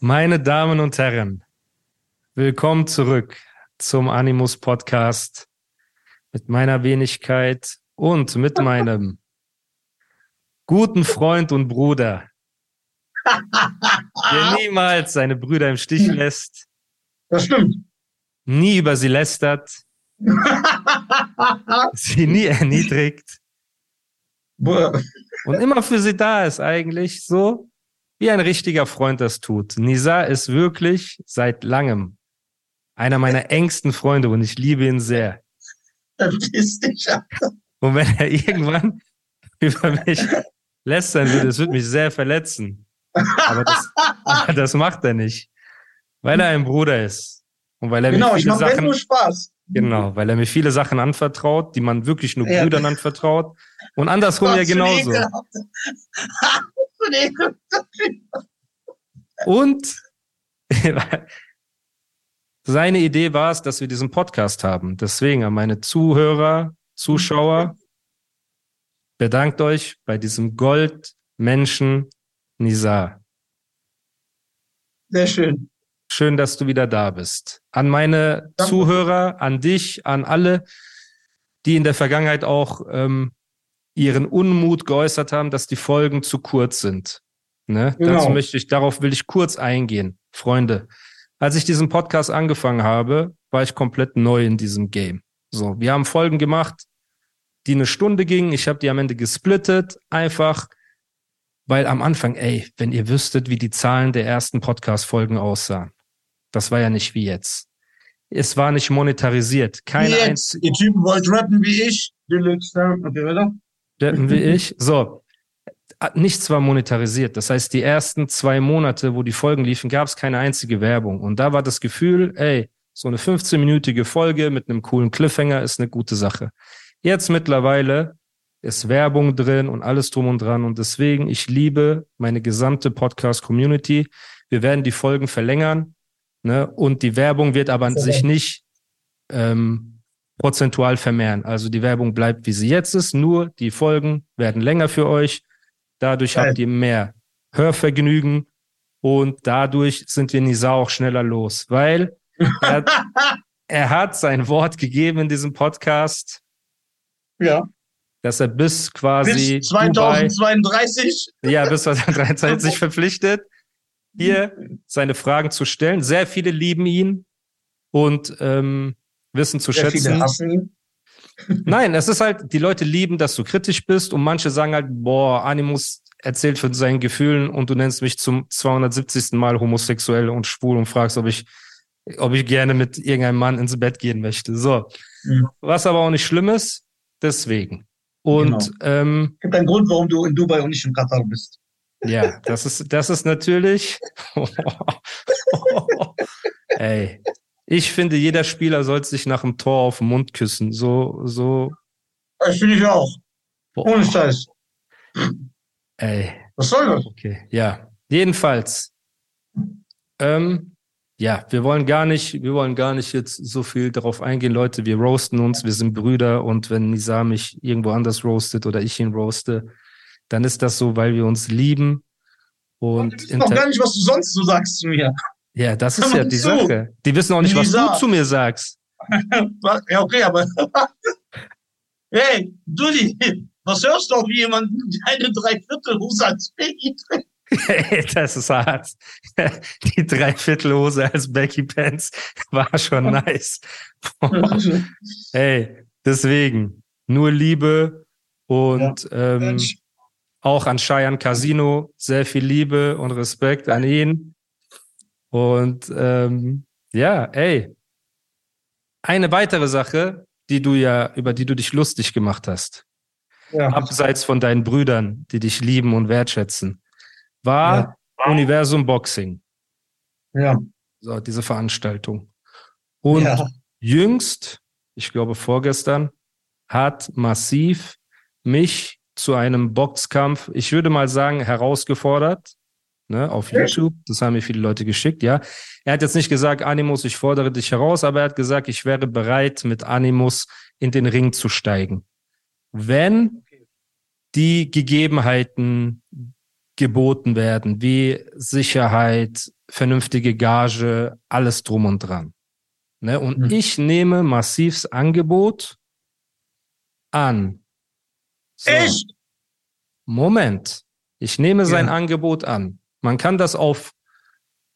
Meine Damen und Herren, willkommen zurück zum Animus Podcast mit meiner Wenigkeit und mit meinem guten Freund und Bruder, der niemals seine Brüder im Stich lässt, Das stimmt. nie über sie lästert, sie nie erniedrigt Boah. und immer für sie da ist eigentlich so, wie ein richtiger Freund das tut. Nisa ist wirklich seit langem einer meiner engsten Freunde und ich liebe ihn sehr. Verpiss dich. Alter. Und wenn er irgendwann über mich lästern würde, das würde mich sehr verletzen. Aber das, aber das macht er nicht. Weil er ein Bruder ist. Und weil er Genau, mir ich viele mache wenn Sachen, nur Spaß. genau, weil er mir viele Sachen anvertraut, die man wirklich nur Ja. Brüdern anvertraut. Und andersrum ja genauso. ekelhaft- Und seine Idee war es, dass wir diesen Podcast haben. Deswegen an meine Zuhörer, Zuschauer, bedankt euch bei diesem Goldmenschen Nizar. Sehr schön. Schön, dass du wieder da bist. An meine Danke. Zuhörer, an dich, an alle, die in der Vergangenheit auch ähm, ihren Unmut geäußert haben, dass die Folgen zu kurz sind. Ne? Genau. Dazu möchte ich, darauf will ich kurz eingehen. Freunde, als ich diesen Podcast angefangen habe, war ich komplett neu in diesem Game. So, wir haben Folgen gemacht, die eine Stunde gingen. Ich habe die am Ende gesplittet, einfach, weil am Anfang, ey, wenn ihr wüsstet, wie die Zahlen der ersten Podcast-Folgen aussahen. Das war ja nicht wie jetzt. Es war nicht monetarisiert. Keine Wie jetzt, ihr Typen wollt rappen wie ich. Deluxe, Rappen wie ich. So. Nichts war monetarisiert. Das heißt, die ersten zwei Monate, wo die Folgen liefen, gab es keine einzige Werbung. Und da war das Gefühl, ey, so eine 15-minütige Folge mit einem coolen Cliffhanger ist eine gute Sache. Jetzt mittlerweile ist Werbung drin und alles drum und dran. Und deswegen, ich liebe meine gesamte Podcast-Community. Wir werden die Folgen verlängern. Ne? Und die Werbung wird aber an sich nicht ähm, prozentual vermehren. Also die Werbung bleibt, wie sie jetzt ist, nur die Folgen werden länger für euch. Dadurch Geil. habt ihr mehr Hörvergnügen und dadurch sind wir Nisa auch schneller los, weil er, hat- er hat sein Wort gegeben in diesem Podcast, Ja. dass er bis quasi Bis 2032. Dubai, ja, bis 2023 verpflichtet, hier seine Fragen zu stellen. Sehr viele lieben ihn und ähm, wissen zu Sehr viele schätzen. hassen ihn. Nein, es ist halt, die Leute lieben, dass du kritisch bist und manche sagen halt, boah, Animus erzählt von seinen Gefühlen und du nennst mich zum 270. Mal homosexuell und schwul und fragst, ob ich, ob ich gerne mit irgendeinem Mann ins Bett gehen möchte. So. Mhm. Was aber auch nicht schlimm ist, deswegen. Und ähm, Gibt einen Grund, warum du in Dubai und nicht in Katar bist. ja, das ist, das ist natürlich. Ey, ich finde, jeder Spieler sollte sich nach dem Tor auf den Mund küssen. So, so. Das finde ich auch. Boah, Ohne Scheiß. ey. Was soll das? Okay, ja. Jedenfalls, ähm, ja, wir wollen gar nicht, wir wollen gar nicht jetzt so viel darauf eingehen, Leute. Wir roasten uns, wir sind Brüder und wenn Nisa mich irgendwo anders roastet oder ich ihn roaste, dann ist das so, weil wir uns lieben. Und wissen noch inter- gar nicht, was du sonst so sagst zu mir. Ja, das ist ja die zu. Sache. Die wissen auch nicht, was du zu mir sagst. Ja, okay, aber. hey, Dulli, was hörst du auf jemanden, der eine Dreiviertelhose als Baby trägt? das ist hart. Die Dreiviertelhose als Becky Pants war schon nice. Hey, deswegen nur Liebe und ähm, Mensch, auch an Cheyenne Casino sehr viel Liebe und Respekt an ihn. Und ähm, ja, ey, eine weitere Sache, die du ja, über die du dich lustig gemacht hast, ja. abseits von deinen Brüdern, die dich lieben und wertschätzen, war Universum Boxing. Ja. So, diese Veranstaltung. Und ja. jüngst, ich glaube vorgestern, hat massiv mich zu einem Boxkampf, ich würde mal sagen, herausgefordert, ne, auf? YouTube. Das haben mir viele Leute geschickt, ja. Er hat jetzt nicht gesagt, Animus, ich fordere dich heraus, aber er hat gesagt, ich wäre bereit, mit Animus in den Ring zu steigen. Wenn die Gegebenheiten geboten werden, wie Sicherheit, vernünftige Gage, alles drum und dran. Ne? Und Hm. ich nehme massivs Angebot an. So, Echt? Moment. Ich nehme sein Ja. Angebot an. Man kann das auf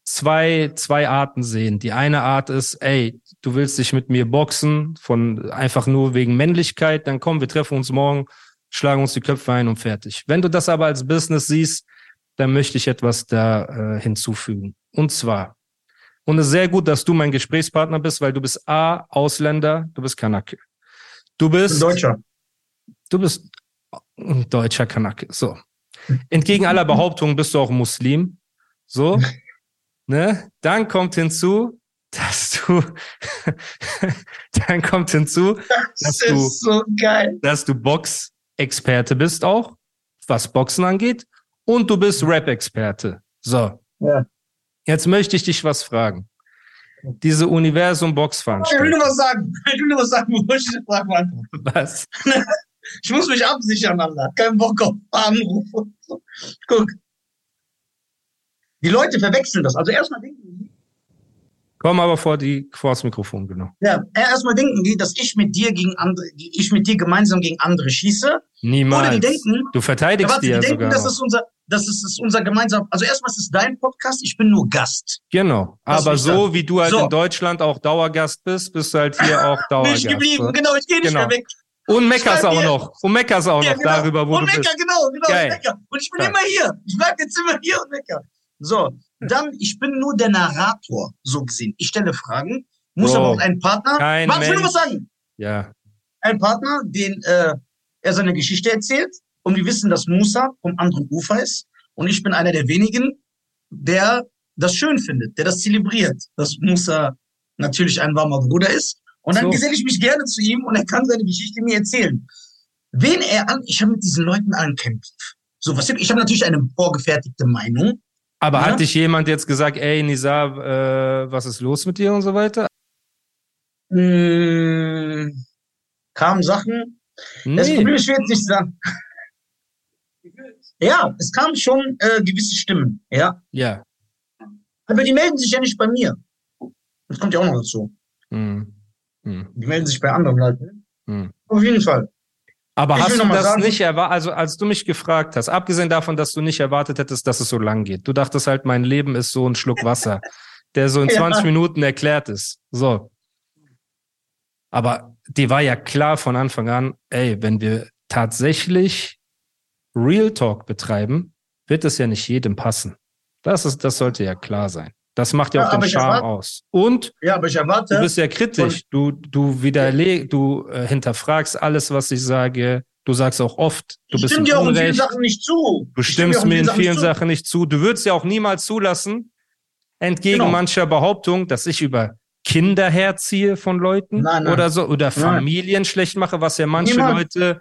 zwei, zwei Arten sehen. Die eine Art ist, ey, du willst dich mit mir boxen, von einfach nur wegen Männlichkeit, dann komm, wir treffen uns morgen, schlagen uns die Köpfe ein und fertig. Wenn du das aber als Business siehst, dann möchte ich etwas da äh, hinzufügen. Und zwar, und es ist sehr gut, dass du mein Gesprächspartner bist, weil du bist A, Ausländer, du bist Kanake. Du bist, Deutscher. du bist ein deutscher Kanake. So. Entgegen aller Behauptungen bist du auch Muslim. So. Ne? Dann kommt hinzu, dass du, dann kommt hinzu, Das Dass du- so dass du Box-Experte bist auch, was Boxen angeht. Und du bist Rap-Experte. So. Ja. Jetzt möchte ich dich was fragen. Diese Ich will Universum-Box-Veranstaltung. nur was sagen. Ich will nur was sagen, beantworte. Was? Ich muss mich absichern, Alter. Kein Bock auf Anrufe. Guck. Die Leute verwechseln das. Also erstmal denken die, Komm aber vor die, vor das Mikrofon, genau. ja, erstmal denken die, dass ich mit dir gegen andere, ich mit dir gemeinsam gegen andere schieße. Niemals. Oder die denken, du verteidigst warte, die die ja denken, sogar das ist unser, das ist, das ist unser gemeinsam. Also erstmal ist es dein Podcast, ich bin nur Gast. Genau. Was Aber so sagen? wie du halt So. in Deutschland auch Dauergast bist, bist du halt hier auch Bin Dauergast. ich geblieben, genau, ich gehe nicht Genau. mehr weg. Und meckerst auch noch. Und meckerst auch Ja, noch genau. darüber, wo und du Mecker, bist. genau, genau, Geil. Mecker. Und ich bin Geil. immer hier. Ich bleib jetzt immer hier und Mecker. So, dann, ich bin nur der Narrator, so gesehen. Ich stelle Fragen, muss Bro, aber auch einen Partner. kein Warte, ich will nur was sagen. Ja. Ein Partner, den äh, er seine Geschichte erzählt. Und wir wissen, dass Musa vom anderen Ufer ist. Und ich bin einer der wenigen, der das schön findet, der das zelebriert, dass Musa natürlich ein warmer Bruder ist. Und dann So. geselle ich mich gerne zu ihm und er kann seine Geschichte mir erzählen. Wen er an, ich habe mit diesen Leuten allen Beef. So, was, ich habe natürlich eine vorgefertigte Meinung. Aber Ja. hat dich jemand jetzt gesagt, ey, Nisa, äh, was ist los mit dir und so weiter? Hm, kamen Sachen. Das Nee. Problem ist, ich will jetzt nicht sagen. Ja, es kamen schon äh, gewisse Stimmen, ja. Ja. Aber die melden sich ja nicht bei mir. Das kommt ja auch noch dazu. Hm. Hm. Die melden sich bei anderen Leuten. Hm. Auf jeden Fall. Aber Ich hast du das sagen- nicht erwartet, also als du mich gefragt hast, abgesehen davon, dass du nicht erwartet hättest, dass es so lang geht. Du dachtest halt, mein Leben ist so ein Schluck Wasser, der so in Ja. 20 Minuten erklärt ist. So. Aber die war ja klar von Anfang an, ey, wenn wir tatsächlich Real Talk betreiben, wird es ja nicht jedem passen. Das ist, das sollte ja klar sein. Das macht ja Ja, auch den Charme erwarte- aus. Und Ja, aber ich erwarte. Du bist ja kritisch. Du, du widerleg, du äh, hinterfragst alles, was ich sage. Du sagst auch oft, du ich bist stimme im dir auch in vielen. Sachen nicht zu. Du stimmst mir in Sachen vielen zu. Sachen nicht zu. Du würdest ja auch niemals zulassen, entgegen Genau. mancher Behauptung, dass ich über Kinder herziehe von Leuten Nein, nein. oder so oder Nein. Familien schlecht mache, was ja manche Niemals. Leute,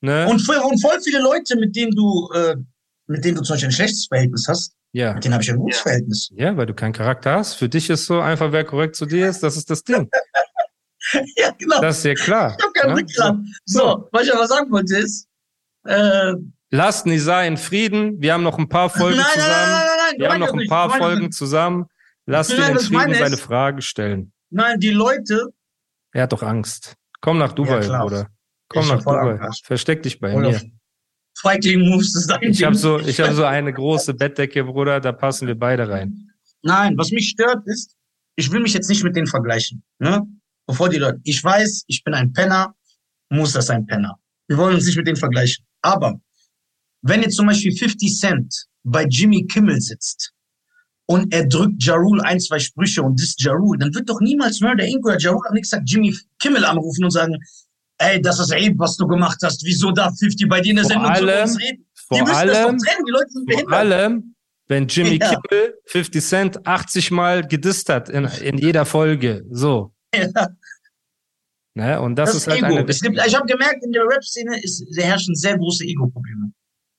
ne? Und, voll- und voll viele Leute, mit denen du, äh, mit denen du zum Beispiel ein schlechtes Verhältnis hast, ja. mit denen habe ich ein gutes Verhältnis. Ja, weil du keinen Charakter hast. Für dich ist so einfach, wer korrekt zu dir ist, das ist das Ding. ja, genau. Das ist ja klar. ich habe keinen ne? Rückgrat. So, was ich aber sagen wollte ist, äh, Lasst Nisa in Frieden. Wir haben noch ein paar Folgen nein, nein, zusammen. nein, nein, nein, Wir haben nein, noch ein nicht. paar Folgen zusammen. Lass ihn Nein, in Frieden seine. Frage stellen. Nein, die Leute, Er hat doch Angst. Komm nach Dubai, klar. Bruder. Komm Ich nach Dubai. Versteck dich bei mir. Feigling-Moves ist dein Ich habe so, ich hab so eine große Bettdecke, Bruder. Da passen wir beide rein. Nein, was mich stört ist, ich will mich jetzt nicht mit denen vergleichen. Ne? Bevor die Leute, ich weiß, ich bin ein Penner, muss das ein Penner. Wir wollen uns nicht mit denen vergleichen. Aber wenn jetzt zum Beispiel 50 Cent bei Jimmy Kimmel sitzt und er drückt Ja Rule ein, zwei Sprüche und disst Ja Rule, dann wird doch niemals Murder Inc. oder Ja Rule am nächsten Tag Jimmy Kimmel anrufen und sagen, ey, das ist ey, was du gemacht hast. Wieso darf 50 bei dir in der Vor Sendung zu allem- uns reden? Die Vor müssen das doch allem, trennen. Die Leute sind vor behindert. allem, wenn Jimmy Ja. Kimmel 50 Cent 80 Mal gedisst hat in, in jeder Folge. So. Ja. Ne? Und das, Das, ist halt Ego. eine. Es gibt, ich habe gemerkt, in der Rap-Szene herrschen sehr große Ego-Probleme.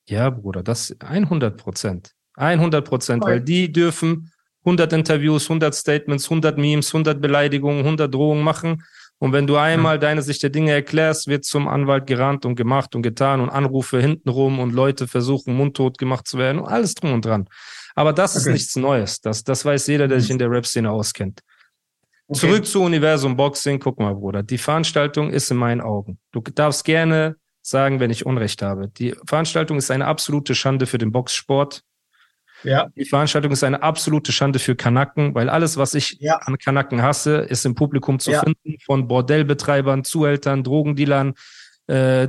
Ja, Bruder, das 100 Prozent. 100 Prozent, weil die dürfen 100 Interviews, 100 Statements, 100 Memes, 100 Beleidigungen, 100 Drohungen machen. Und wenn du einmal deine Sicht der Dinge erklärst, wird zum Anwalt gerannt und gemacht und getan und Anrufe hintenrum und Leute versuchen, mundtot gemacht zu werden und alles drum und dran. Aber das ist Okay. nichts Neues. Das, das weiß jeder, der sich in der Rap-Szene auskennt. Okay. Zurück zu Universum Boxing. Guck mal, Bruder. Die Veranstaltung ist in meinen Augen. Du darfst gerne sagen, wenn ich Unrecht habe. Die Veranstaltung ist eine absolute Schande für den Boxsport. Ja, Die Veranstaltung ist eine absolute Schande für Kanaken, weil alles, was ich Ja. an Kanaken hasse, ist im Publikum zu Ja. finden. Von Bordellbetreibern, Zuhältern, Drogendealern, äh,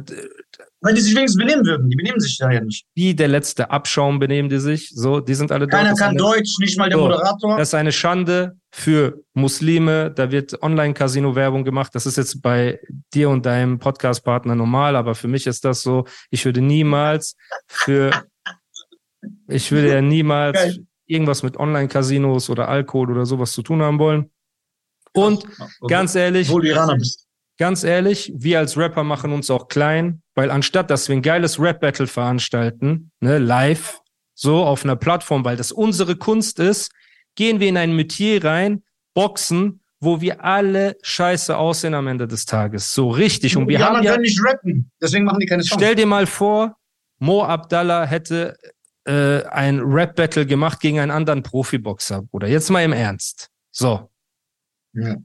wenn die sich wenigstens benehmen würden. Die benehmen sich da ja nicht. wie der letzte Abschaum benehmen die sich. So, die sind alle Keiner dort. Kann eine- Deutsch, nicht mal der So. Moderator. Das ist eine Schande für Muslime. Da wird Online-Casino-Werbung gemacht. Das ist jetzt bei dir und deinem Podcast-Partner normal, aber für mich ist das so. Ich würde niemals für, ich würde ja niemals Geil. irgendwas mit Online-Casinos oder Alkohol oder sowas zu tun haben wollen. Und ganz ehrlich, Obwohl du Iraner bist. ganz ehrlich, wir als Rapper machen uns auch klein, weil anstatt, dass wir ein geiles Rap-Battle veranstalten, ne, live, so auf einer Plattform, weil das unsere Kunst ist, gehen wir in ein Metier rein, boxen, wo wir alle scheiße aussehen am Ende des Tages. So richtig. Und wir die haben anderen ja, können nicht rappen. Deswegen machen die keine Songs. stell dir mal vor, Mo Abdallah hätte äh, ein Rap-Battle gemacht gegen einen anderen Profiboxer, Bruder. Jetzt mal im Ernst. So. Ja.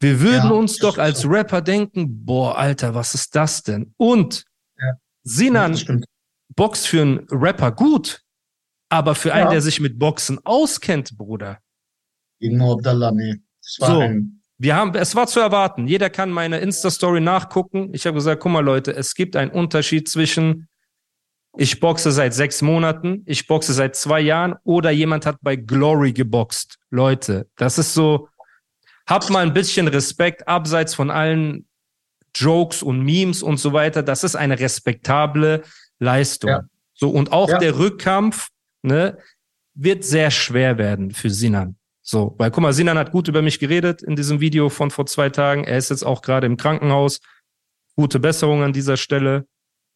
Wir würden Ja, uns doch als so. Rapper denken, boah, Alter, was ist das denn? Und Ja. Sinan stimmt. boxt für einen Rapper gut, aber für einen, Ja. der sich mit Boxen auskennt, Bruder. Mo Abdallah, nee. So. ein, Wir haben, es war zu erwarten. Jeder kann meine Insta-Story nachgucken. Ich habe gesagt, guck mal, Leute, es gibt einen Unterschied zwischen ich boxe seit sechs Monaten, ich boxe seit zwei Jahren oder jemand hat bei Glory geboxt. Leute, das ist so, habt mal ein bisschen Respekt abseits von allen Jokes und Memes und so weiter. Das ist eine respektable Leistung. Ja. So, und auch Ja. der Rückkampf, ne, wird sehr schwer werden für Sinan. So, weil guck mal, Sinan hat gut über mich geredet in diesem Video von vor zwei Tagen. Er ist jetzt auch gerade im Krankenhaus. Gute Besserung an dieser Stelle.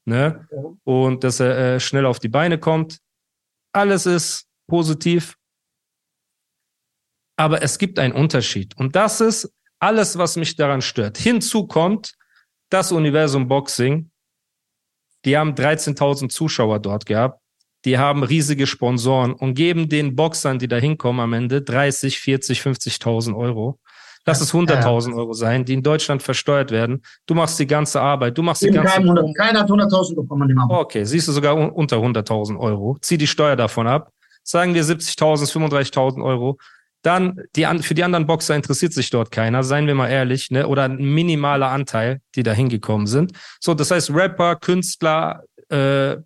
Ne? Und dass er äh, schnell auf die Beine kommt. Alles ist positiv. Aber es gibt einen Unterschied. Und das ist alles, was mich daran stört. Hinzu kommt das Universum Boxing. Die haben 13.000 Zuschauer dort gehabt. Die haben riesige Sponsoren und geben den Boxern, die da hinkommen, am Ende 30, 40, 50.000 Euro. Lass es 100.000 Euro sein, die in Deutschland versteuert werden. Du machst die ganze Arbeit, du machst die ganze kein 100, keiner hat 100.000 bekommen an dem Abend. Okay, siehst du sogar un unter 100.000 Euro. Zieh die Steuer davon ab. Sagen wir 70.000, 35.000 Euro. Dann die für die anderen Boxer interessiert sich dort keiner, seien wir mal ehrlich, ne? Oder ein minimaler Anteil, die da hingekommen sind. So, das heißt, Rapper, Künstler, äh,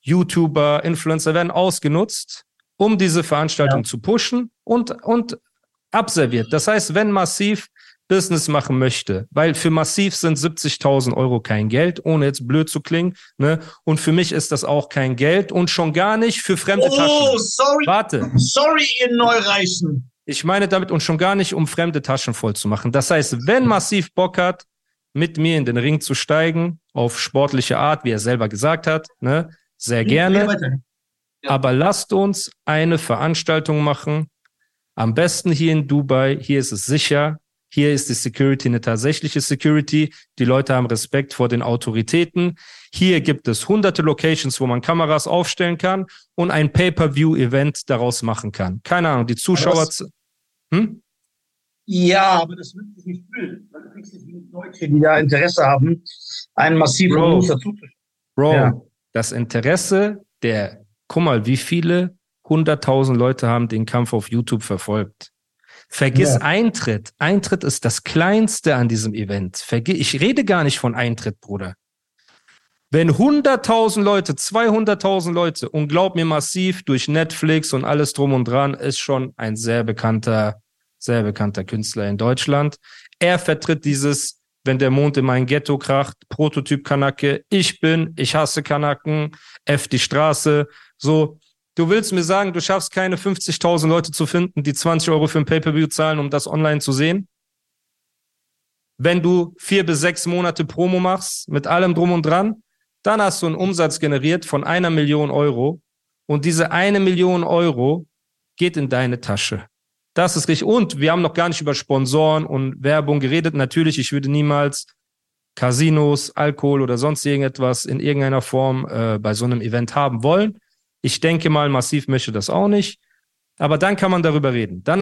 YouTuber, Influencer werden ausgenutzt, um diese Veranstaltung Ja. zu pushen und, und abserviert. Das heißt, wenn Massiv Business machen möchte, weil für Massiv sind 70.000 Euro kein Geld, ohne jetzt blöd zu klingen, ne? Und für mich ist das auch kein Geld und schon gar nicht für fremde Oh, Taschen. sorry, Warte, sorry, ihr Neureichen. ich meine damit und schon gar nicht, um fremde Taschen voll zu machen. Das heißt, wenn Massiv Bock hat, mit mir in den Ring zu steigen, auf sportliche Art, wie er selber gesagt hat, ne? Sehr gerne. Rede weiter. Ja. Aber lasst uns eine Veranstaltung machen. Am besten hier in Dubai. Hier ist es sicher. Hier ist die Security eine tatsächliche Security. Die Leute haben Respekt vor den Autoritäten. Hier gibt es hunderte Locations, wo man Kameras aufstellen kann und ein Pay-per-view-Event daraus machen kann. Keine Ahnung, die Zuschauer. Hm? Ja, aber das wird sich nicht fühlen. weil Du kriegst nicht genug Leute, die da Interesse haben, einen massiven Bro. Dazu zu Bro, Ja. das Interesse der, guck mal, wie viele hunderttausend Leute haben den Kampf auf YouTube verfolgt. Vergiss Ja. Eintritt. Eintritt ist das Kleinste an diesem Event. Vergi ich rede gar nicht von Eintritt, Bruder. Wenn hunderttausend Leute, 200.000 Leute und glaub mir massiv durch Netflix und alles drum und dran ist schon ein sehr bekannter, sehr bekannter Künstler in Deutschland. Er vertritt dieses, wenn der Mond in mein Ghetto kracht, Prototyp Kanake. Ich bin, ich hasse Kanaken, F die Straße. So, Du willst mir sagen, du schaffst keine 50.000 Leute zu finden, die 20 Euro für ein Pay-Per-View zahlen, um das online zu sehen? Wenn du vier bis sechs Monate Promo machst, mit allem drum und dran, dann hast du einen Umsatz generiert von einer Million Euro und diese eine Million Euro geht in deine Tasche. Das ist richtig. Und wir haben noch gar nicht über Sponsoren und Werbung geredet. Natürlich, ich würde niemals Casinos, Alkohol oder sonst irgendetwas in irgendeiner Form äh, bei so einem Event haben wollen. Ich denke mal, Massiv möchte das auch nicht. Aber dann kann man darüber reden. Dann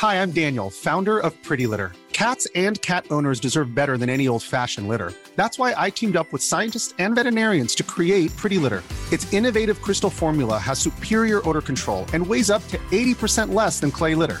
Hi, I'm Daniel, founder of Pretty Litter. Cats and cat owners deserve better than any old-fashioned litter. That's why I teamed up with scientists and veterinarians to create Pretty Litter. Its innovative crystal formula has superior odor control and weighs up to 80% less than clay litter.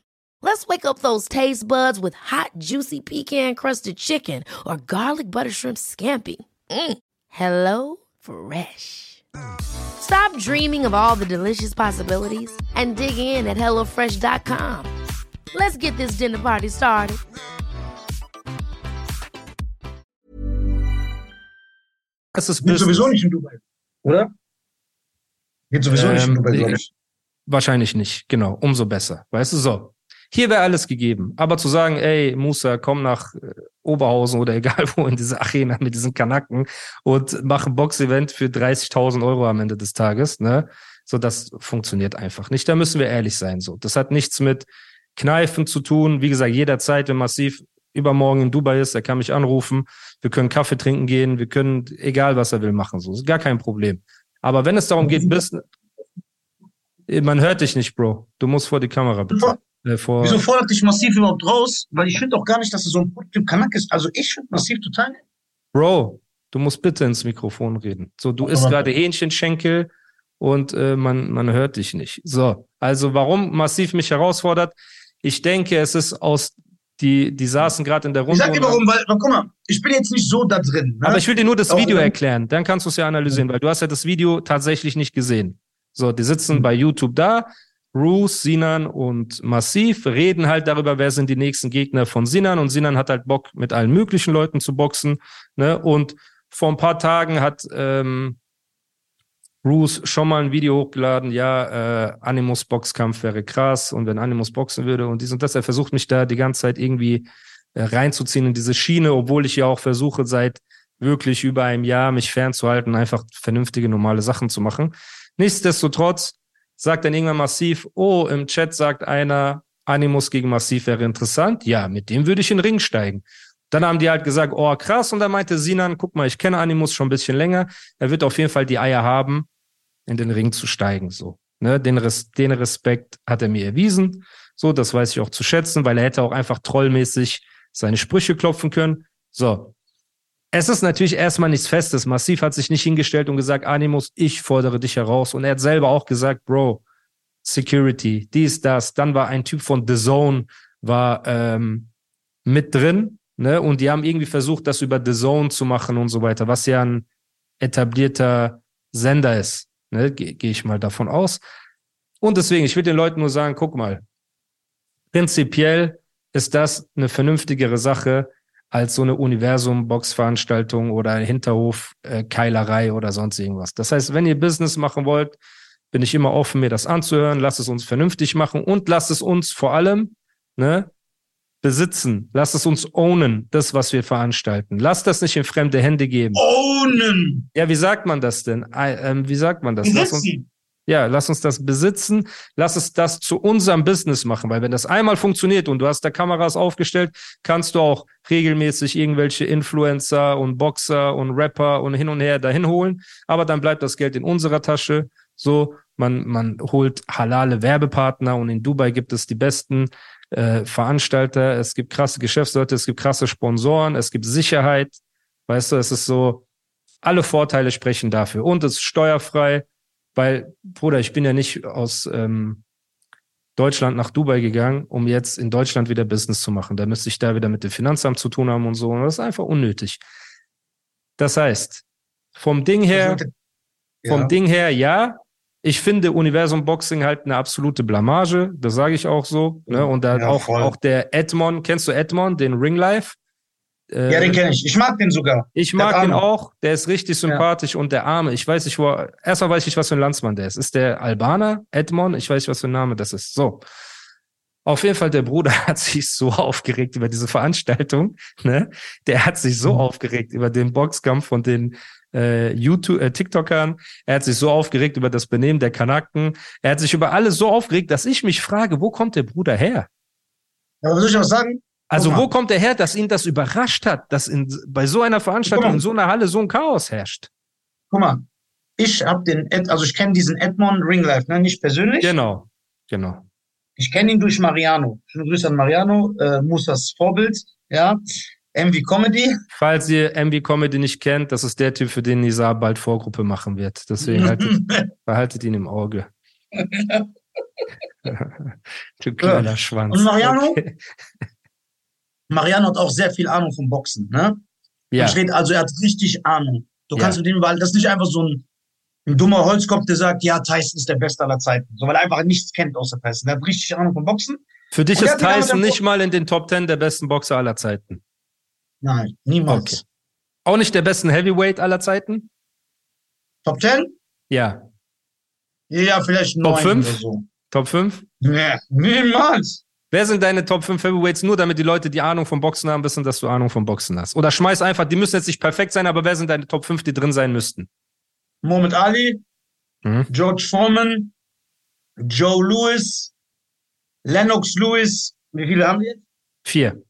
Let's wake up those taste buds with hot, juicy pecan crusted chicken or garlic butter shrimp scampi. Mm. Hello Fresh. Stop dreaming of all the delicious possibilities and dig in at HelloFresh.com. Let's get this dinner party started. Es ist Geht sowieso nicht in Dubai, oder? Geht sowieso nicht in Ähm, Dubai, glaube ich. Wahrscheinlich nicht, genau. Umso besser. Weißt du, so. Hier wäre alles gegeben. Aber zu sagen, ey, Musa, komm nach äh, Oberhausen oder egal wo in diese Arena mit diesen Kanacken und mach ein Box-Event für 30.000 Euro am Ende des Tages, ne? So, das funktioniert einfach nicht. Da müssen wir ehrlich sein, so. Das hat nichts mit Kneifen zu tun. Wie gesagt, jederzeit, wenn Massiv übermorgen in Dubai ist, er kann mich anrufen. Wir können Kaffee trinken gehen. Wir können, egal was er will, machen. So, ist gar kein Problem. Aber wenn es darum geht, bis, man hört dich nicht, Bro. Du musst vor die Kamera bitte. Äh, vor, Wieso fordert dich massiv überhaupt raus? Weil ich finde auch gar nicht, dass er so ein Typ Kanak ist. Also ich finde massiv total. Bro, du musst bitte ins Mikrofon reden. So, du isst gerade Hähnchenschenkel und äh, man, man hört dich nicht. So, also warum massiv mich herausfordert? Ich denke, es ist aus, die, die saßen gerade in der Ich Runde. sag dir warum, weil, guck mal, ich bin jetzt nicht so da drin. Ne? Aber ich will dir nur das Video erklären, dann kannst du es ja analysieren, weil du hast ja das Video tatsächlich nicht gesehen. So, die sitzen Mhm. bei YouTube da, Roos, Sinan und Massiv reden halt darüber, wer sind die nächsten Gegner von Sinan und Sinan hat halt Bock, mit allen möglichen Leuten zu boxen. Ne? Und vor ein paar Tagen hat ähm, Roos schon mal ein Video hochgeladen, ja, äh, Animus Boxkampf wäre krass und wenn Animus boxen würde und dies und das, er versucht mich da die ganze Zeit irgendwie äh, reinzuziehen in diese Schiene, obwohl ich ja auch versuche, seit wirklich über einem Jahr mich fernzuhalten, einfach vernünftige, normale Sachen zu machen. Nichtsdestotrotz sagt dann irgendwann Massiv, oh, im Chat sagt einer, Animus gegen Massiv wäre interessant. Ja, mit dem würde ich in den Ring steigen. Dann haben die halt gesagt, oh, krass. Und dann meinte Sinan, guck mal, ich kenne Animus schon ein bisschen länger. Er wird auf jeden Fall die Eier haben, in den Ring zu steigen, so. Ne, den, Res den Respekt hat er mir erwiesen. So, das weiß ich auch zu schätzen, weil er hätte auch einfach trollmäßig seine Sprüche klopfen können. So. Es ist natürlich erstmal nichts Festes. Massiv hat sich nicht hingestellt und gesagt, Animus, ich fordere dich heraus. Und er hat selber auch gesagt, Bro, Security, dies, das. Dann war ein Typ von The Zone, war ähm, mit drin, ne? Und die haben irgendwie versucht, das über The Zone zu machen und so weiter, was ja ein etablierter Sender ist. Ne? Gehe geh ich mal davon aus. Und deswegen, ich will den Leuten nur sagen, guck mal, prinzipiell ist das eine vernünftigere Sache als so eine Universum-Box-Veranstaltung oder Hinterhof-Keilerei oder sonst irgendwas. Das heißt, wenn ihr Business machen wollt, bin ich immer offen, mir das anzuhören. Lasst es uns vernünftig machen und lasst es uns vor allem ne, besitzen. Lasst es uns ownen, das, was wir veranstalten. Lasst das nicht in fremde Hände geben. Ownen. Ja, wie sagt man das denn? Ähm, wie sagt man das? Besitzen. Ja, lass uns das besitzen. Lass es das zu unserem Business machen, weil wenn das einmal funktioniert und du hast da Kameras aufgestellt, kannst du auch regelmäßig irgendwelche Influencer und Boxer und Rapper und hin und her dahin holen. Aber dann bleibt das Geld in unserer Tasche. So, man, man holt halale Werbepartner und in Dubai gibt es die besten äh, Veranstalter. Es gibt krasse Geschäftsleute, es gibt krasse Sponsoren, es gibt Sicherheit. Weißt du, es ist so, alle Vorteile sprechen dafür. Und es ist steuerfrei, weil, Bruder, ich bin ja nicht aus ähm, Deutschland nach Dubai gegangen, um jetzt in Deutschland wieder Business zu machen. Da müsste ich da wieder mit dem Finanzamt zu tun haben und so. Und das ist einfach unnötig. Das heißt, vom Ding her, vom Ja. Ding her, ja. Ich finde Universum Boxing halt eine absolute Blamage. Das sage ich auch so. Ne? Und da Ja, auch, voll. auch der Edmond, kennst du Edmond, den Ring Life? Äh, Ja, den kenne ich. Ich mag den sogar. ich mag den auch. Der ist richtig sympathisch und der Arme. Ich weiß nicht, wo. er- Erstmal weiß ich, was für ein Landsmann der ist. Ist der Albaner? Edmond? Ich weiß nicht, was für ein Name das ist. So. Auf jeden Fall, der Bruder hat sich so aufgeregt über diese Veranstaltung. Ne? Der hat sich so Mhm. aufgeregt über den Boxkampf von den äh, YouTube, äh, TikTokern. Er hat sich so aufgeregt über das Benehmen der Kanaken. Er hat sich über alles so aufgeregt, dass ich mich frage, wo kommt der Bruder her? Aber soll ich was sagen? Also wo kommt er her, dass ihn das überrascht hat, dass in, bei so einer Veranstaltung in so einer Halle so ein Chaos herrscht? Guck mal. Ich habe den, Ed, also ich kenne diesen Edmond Ringlife, ne? nicht persönlich. Genau, genau. Ich kenne ihn durch Mariano. Schöne Grüße an Mariano, äh, Musas Vorbild, ja. MV Comedy. Falls ihr MB Comedy nicht kennt, das ist der Typ, für den Nizar bald Vorgruppe machen wird. Deswegen haltet, behaltet ihn im Auge. du kleiner Schwanz. Und Mariano? Okay. Mariano hat auch sehr viel Ahnung vom Boxen, ne? Ja, Ich rede, also er hat richtig Ahnung. Du Ja. kannst mit ihm überall, das ist nicht einfach so ein, ein dummer Holzkopf, der sagt, ja, Tyson ist der Beste aller Zeiten. So, weil er einfach nichts kennt außer Tyson. Er hat richtig Ahnung vom Boxen. für dich Und ist Tyson nicht mal in den Top 10 der besten Boxer aller Zeiten. Nein, niemals. Okay. Auch nicht der besten Heavyweight aller Zeiten? Top 10? Ja. Ja, vielleicht Top neun fünf? oder so. Top 5? Nee, niemals. Wer sind deine Top 5 Heavyweights? Nur damit die Leute, die Ahnung vom Boxen haben, wissen, dass du Ahnung vom Boxen hast. Oder schmeiß einfach, die müssen jetzt nicht perfekt sein, aber wer sind deine Top 5, die drin sein müssten? Muhammad Ali, Mhm. George Foreman, Joe Lewis, Lennox Lewis. Wie viele haben wir jetzt? Vier.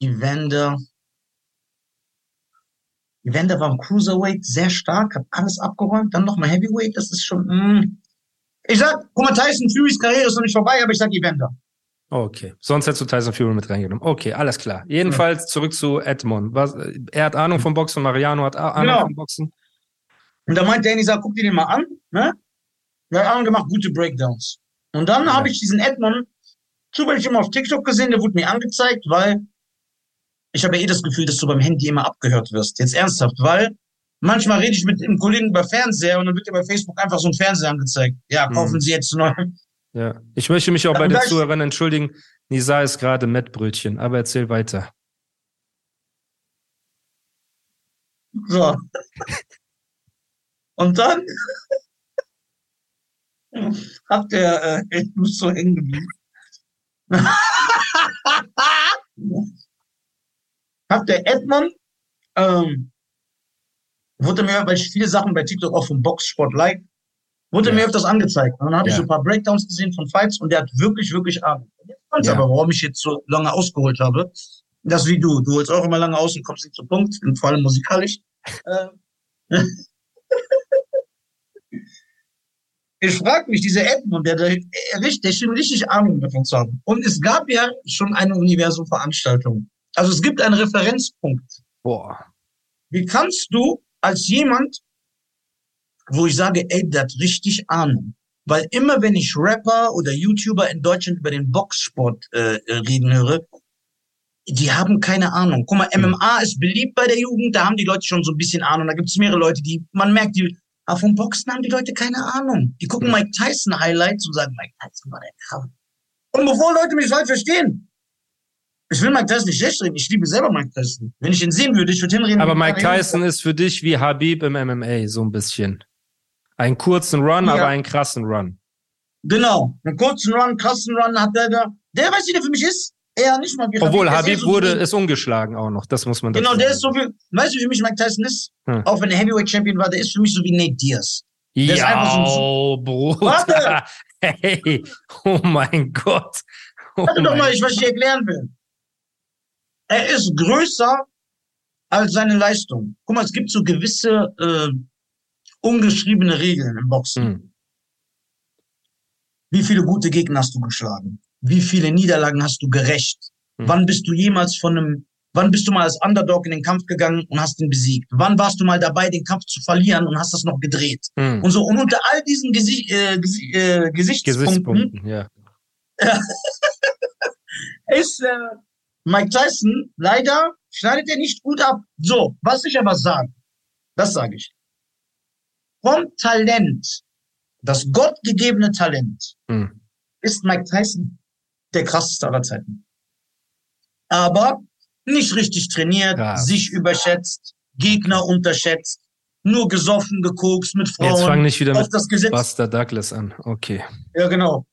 Evander. Evander war im Cruiserweight sehr stark, hat alles abgeräumt. Dann nochmal Heavyweight, das ist schon. Mm. Ich sag, guck mal, Tyson Furys Karriere ist noch nicht vorbei, aber ich sag Evander. Okay. Sonst hättest du Tyson Fury mit reingenommen. Okay, alles klar. Jedenfalls zurück zu Edmond. Was, er hat Ahnung vom Boxen, Mariano hat Ahnung Genau. vom Boxen. Und da meinte Danny, sag, guck dir den mal an, ne? Hat Ahnung gemacht, gute Breakdowns. Und dann Ja. habe ich diesen Edmond zufällig immer auf TikTok gesehen, der wurde mir angezeigt, weil ich habe ja eh das Gefühl, dass du beim Handy immer abgehört wirst. Jetzt ernsthaft, weil manchmal rede ich mit einem Kollegen über Fernseher und dann wird dir bei Facebook einfach so ein Fernseher angezeigt. Ja, kaufen Mhm. Sie jetzt neu. Ja. Ich möchte mich auch Ja, bei den Zuhörern entschuldigen. Nisa ist gerade Mettbrötchen, aber erzähl weiter. So. Und dann hat der, äh, ich muss so hängen geblieben. hat der Edmond, ähm, wurde mir, weil ich viele Sachen bei TikTok auch vom Boxsport like, wurde Ja. mir öfters angezeigt. Und dann habe ich Ja. so ein paar Breakdowns gesehen von Fights und der hat wirklich, wirklich Ahnung. Jetzt Ja. aber, warum ich jetzt so lange ausgeholt habe. Das wie du. Du holst auch immer lange aus und kommst nicht zum Punkt, und vor allem musikalisch. Ähm, ich frage mich, dieser Edmund, der, der, der, schien richtig Ahnung davon zu haben. Und es gab ja schon eine Universum-Veranstaltung. Also es gibt einen Referenzpunkt. Boah. Wie kannst du als jemand, wo ich sage, ey, der hat richtig Ahnung. Weil immer wenn ich Rapper oder YouTuber in Deutschland über den Boxsport äh, reden höre, die haben keine Ahnung. Guck mal, MMA ist beliebt bei der Jugend, da haben die Leute schon so ein bisschen Ahnung. Da gibt es mehrere Leute, die, man merkt, die, aber vom Boxen haben die Leute keine Ahnung. Die gucken Mike Tyson Highlights und sagen, Mike Tyson war der Kraft. Und bevor Leute mich falsch verstehen, ich will Mike Tyson nicht schlecht reden, ich liebe selber Mike Tyson. Wenn ich ihn sehen würde, ich würde hinreden. Aber Mike Tyson ist für dich wie Habib im MMA, so ein bisschen. Einen kurzen Run, Ja. aber einen krassen Run. Genau. Einen kurzen Run, krassen Run hat der da. Der, weißt du, der für mich ist? Er nicht mal wie Obwohl Der Habib eher so wurde, wie- ist ungeschlagen auch noch. Das muss man Genau, der ist so wie, weißt du, wie für mich Mike Tyson ist? Hm. Auch wenn er Heavyweight Champion war, der ist für mich so wie Nate Diaz. ist Ja, so Bruder. Warte! Hey, oh mein Gott. Oh Warte doch mal, ich, was ich dir erklären will. Er ist größer als seine Leistung. Guck mal, es gibt so gewisse äh, ungeschriebene Regeln im Boxen. Hm. Wie viele gute Gegner hast du geschlagen? Wie viele Niederlagen hast du gerecht? Hm. Wann bist du jemals von einem Wann bist du mal als Underdog in den Kampf gegangen und hast ihn besiegt? Wann warst du mal dabei, den Kampf zu verlieren und hast das noch gedreht? Hm. Und so, und unter all diesen Gesicht, äh, Gesi äh, Gesichtspunkten Gesichtspunkten, ja. ist äh, Mike Tyson leider schneidet er nicht gut ab. So, was ich aber sage, das sage ich. Vom Talent, das gottgegebene Talent, Hm. ist Mike Tyson der krasseste aller Zeiten. Aber nicht richtig trainiert, Ja. sich überschätzt, Gegner unterschätzt, nur gesoffen, gekokst mit Frauen. Jetzt fang nicht wieder mit das Gesetz. Buster Douglas an. Okay. Ja, genau.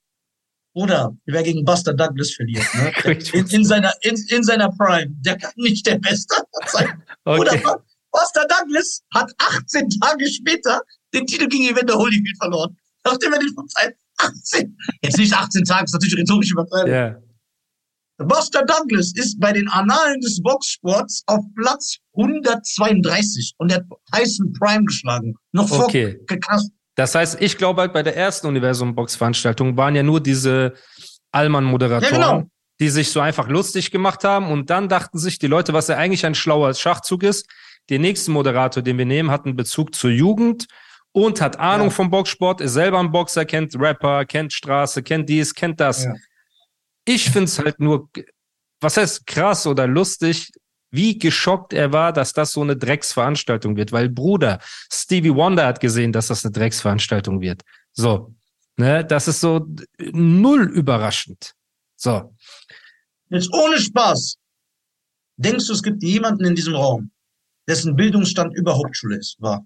Oder wer gegen Buster Douglas verliert, ne? In, in, seiner, in, in seiner Prime, der kann nicht der Beste sein. Oder Okay. Buster Douglas hat 18 Tage später den Titel gegen Evander Holyfield verloren. Nachdem er den von Zeit 18, jetzt nicht 18 Tage, ist natürlich rhetorisch übertreiben. Ja. Buster Douglas ist bei den Annalen des Boxsports auf Platz 132 und hat Tyson Prime geschlagen. Noch vor Okay. Das heißt, ich glaube halt bei der ersten Universum-Box-Veranstaltung waren ja nur diese Allmann-Moderatoren, Ja, genau. die sich so einfach lustig gemacht haben und dann dachten sich die Leute, was ja eigentlich ein schlauer Schachzug ist, den nächsten Moderator, den wir nehmen, hat einen Bezug zur Jugend und hat Ahnung Ja. vom Boxsport, ist selber ein Boxer, kennt Rapper, kennt Straße, kennt dies, kennt das. Ja. Ich find's halt nur, was heißt krass oder lustig, wie geschockt er war, dass das so eine Drecksveranstaltung wird. Weil Bruder, Stevie Wonder hat gesehen, dass das eine Drecksveranstaltung wird. So, ne, das ist so null überraschend. So, Jetzt ohne Spaß. Denkst du, es gibt jemanden in diesem Raum, dessen Bildungsstand über Hauptschule ist? War.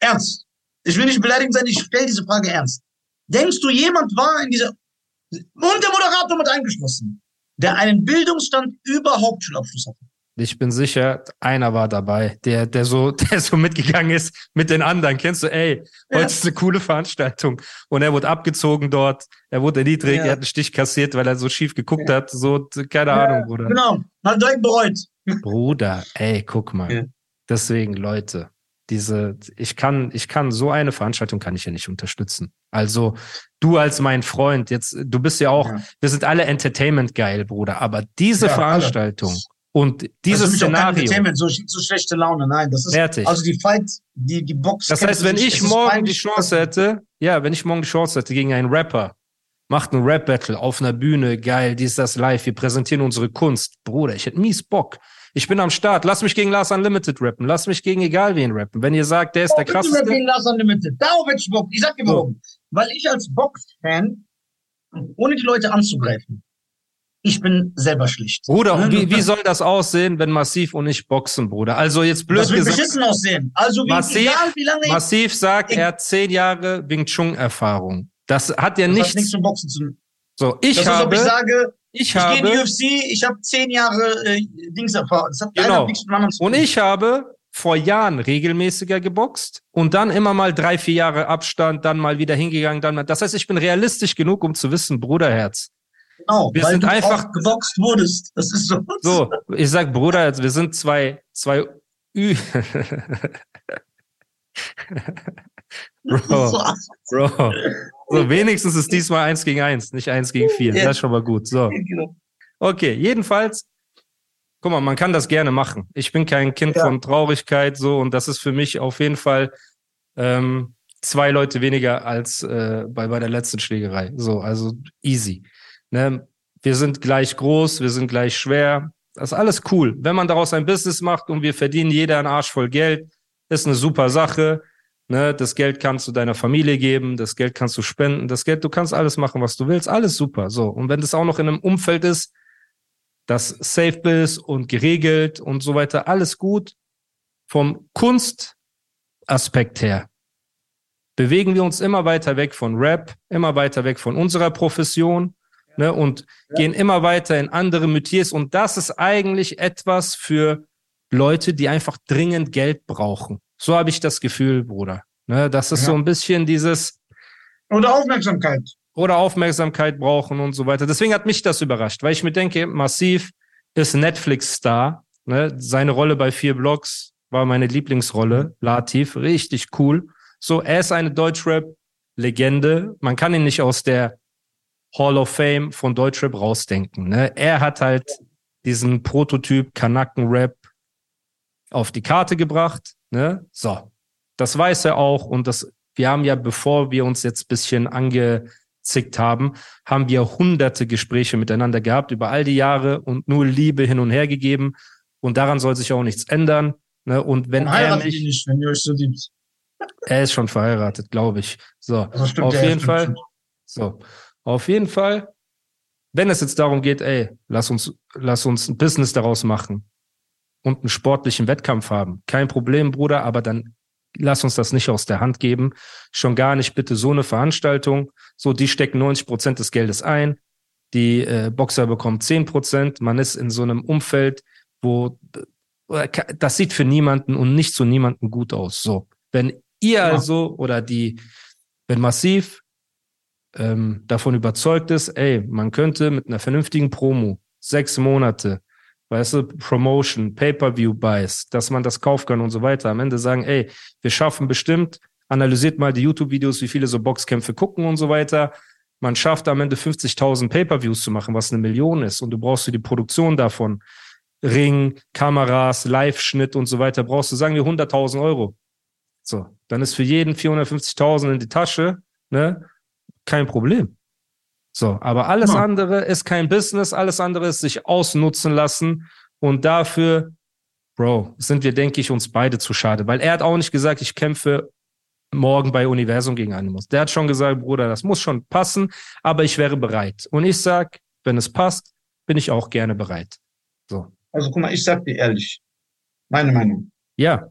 Ernst. Ich will nicht beleidigend sein, ich stelle diese Frage ernst. Denkst du, jemand war in dieser, und der Moderator mit eingeschlossen, der einen Bildungsstand über Hauptschulabschluss hatte? Ich bin sicher, einer war dabei, der, der so, der so mitgegangen ist mit den anderen. Kennst du, ey, heute Ja. ist eine coole Veranstaltung. Und er wurde abgezogen dort, er wurde erniedrigt, Ja. er hat einen Stich kassiert, weil er so schief geguckt hat. So, keine Ahnung, Bruder. Genau. Hat direkt bereut. Bruder, ey, guck mal. Ja. Deswegen, Leute, diese, ich kann, ich kann, so eine Veranstaltung kann ich ja nicht unterstützen. Also, du als mein Freund, jetzt, du bist ja auch, Ja. wir sind alle Entertainment geil, Bruder, aber diese Ja, alle. Und dieses kein Szenario, so, so schlechte Laune. Nein, das ist, fertig. also die Fight, die, die Box. das heißt, wenn ich morgen die Chance hätte, ja, wenn ich morgen die Chance hätte gegen einen Rapper, macht ein Rap-Battle auf einer Bühne, geil, dies, das live, wir präsentieren unsere Kunst. Bruder, ich hätte mies Bock. Ich bin am Start. Lass mich gegen Lars Unlimited rappen. Lass mich gegen egal wen rappen. Wenn ihr sagt, der ist der Bitte mit krasseste. gegen Lars Unlimited. Darauf hätte ich Bock. Ich sag dir warum. Weil ich als Box-Fan, ohne die Leute anzugreifen, ich bin selber schlicht. Bruder, Ne? wie, wie soll das aussehen, wenn Massiv und ich boxen, Bruder? Also jetzt blöd das wird gesagt, beschissen aussehen. Also wie, Massiv- egal wie lange Massiv sagt, er hat zehn Jahre Wing Chun Erfahrung. Das hat ja das hat nichts. nichts mit Boxen zu tun. So, ich Das ist, habe, ich sage, ich ich gehe in die habe, UFC, ich habe zehn Jahre äh, Dingserfahrung. Das hat Genau. nichts mit anderen zu tun. und ich habe vor Jahren regelmäßiger geboxt und dann immer mal drei, vier Jahre Abstand, dann mal wieder hingegangen, dann mal. Das heißt, ich bin realistisch genug, um zu wissen, Bruderherz. Genau, wir sind einfach- geboxt wurdest. Das ist so. So, ich sag Bruderherz, wir sind zwei, zwei Ü. Bro. So. Bro. So, wenigstens ist diesmal eins gegen eins, nicht eins gegen vier. Das ist schon mal gut. So. Genau. Okay, jedenfalls, guck mal, man kann das gerne machen. Ich bin kein Kind Ja. von Traurigkeit, so, und das ist für mich auf jeden Fall ähm, zwei Leute weniger als äh, bei, bei der letzten Schlägerei. So, also easy. Ne? Wir sind gleich groß, wir sind gleich schwer. Das ist alles cool. Wenn man daraus ein Business macht und wir verdienen jeder einen Arsch voll Geld, ist eine super Sache. Ne, das Geld kannst du deiner Familie geben, das Geld kannst du spenden, das Geld, du kannst alles machen, was du willst, alles super. So. Und wenn das auch noch in einem Umfeld ist, das safe ist und geregelt und so weiter, alles gut. Vom Kunstaspekt her bewegen wir uns immer weiter weg von Rap, immer weiter weg von unserer Profession ne, und gehen immer weiter in andere Metiers. Und das ist eigentlich etwas für Leute, die einfach dringend Geld brauchen. So habe ich das Gefühl, Bruder. Ne, das ist Ja. so ein bisschen dieses Oder Aufmerksamkeit. oder Aufmerksamkeit brauchen und so weiter. Deswegen hat mich das überrascht, weil ich mir denke, Massiv ist Netflix-Star. Ne? Seine Rolle bei vier Blocks war meine Lieblingsrolle. Latif, richtig cool. So, er ist eine Deutschrap-Legende. Man kann ihn nicht aus der Hall of Fame von Deutschrap rausdenken. Ne? Er hat halt diesen Prototyp Kanaken-Rap auf die Karte gebracht. Ne? So, das weiß er auch und das, wir haben ja, bevor wir uns jetzt bisschen angezickt haben, haben wir hunderte Gespräche miteinander gehabt über all die Jahre und nur Liebe hin und her gegeben und daran soll sich auch nichts ändern. Ne? Und wenn er mich, nicht, wenn ihr euch so liebt. er ist schon verheiratet, glaube ich. So, Also auf jeden Fall. So, auf jeden Fall, wenn es jetzt darum geht, ey, lass uns, lass uns ein Business daraus machen und einen sportlichen Wettkampf haben. Kein Problem, Bruder, aber dann lass uns das nicht aus der Hand geben. Schon gar nicht bitte so eine Veranstaltung. So, die stecken 90 Prozent des Geldes ein. Die äh, Boxer bekommen 10 Prozent. Man ist in so einem Umfeld, wo äh, das sieht für niemanden und nicht zu niemanden gut aus. So, wenn ihr also oder die, wenn Massiv ähm, davon überzeugt ist, ey, man könnte mit einer vernünftigen Promo sechs Monate, weißt du, Promotion, Pay-per-view-Buys, dass man das kaufen kann und so weiter, am Ende sagen, ey, wir schaffen bestimmt, analysiert mal die YouTube-Videos, wie viele so Boxkämpfe gucken und so weiter. Man schafft am Ende 50.000 Pay-per-views zu machen, was eine Million ist und du brauchst für die Produktion davon Ring, Kameras, Live-Schnitt und so weiter, brauchst du, sagen wir, 100.000 Euro. So, dann ist für jeden 450.000 in die Tasche, ne? Kein Problem. So, aber alles Ja. andere ist kein Business, alles andere ist sich ausnutzen lassen und dafür, Bro, sind wir, denke ich, uns beide zu schade, weil er hat auch nicht gesagt, ich kämpfe morgen bei Universum gegen Animus. Der hat schon gesagt, Bruder, das muss schon passen, aber ich wäre bereit. Und ich sag, wenn es passt, bin ich auch gerne bereit. So. Also guck mal, ich sag dir ehrlich, meine Meinung. Ja,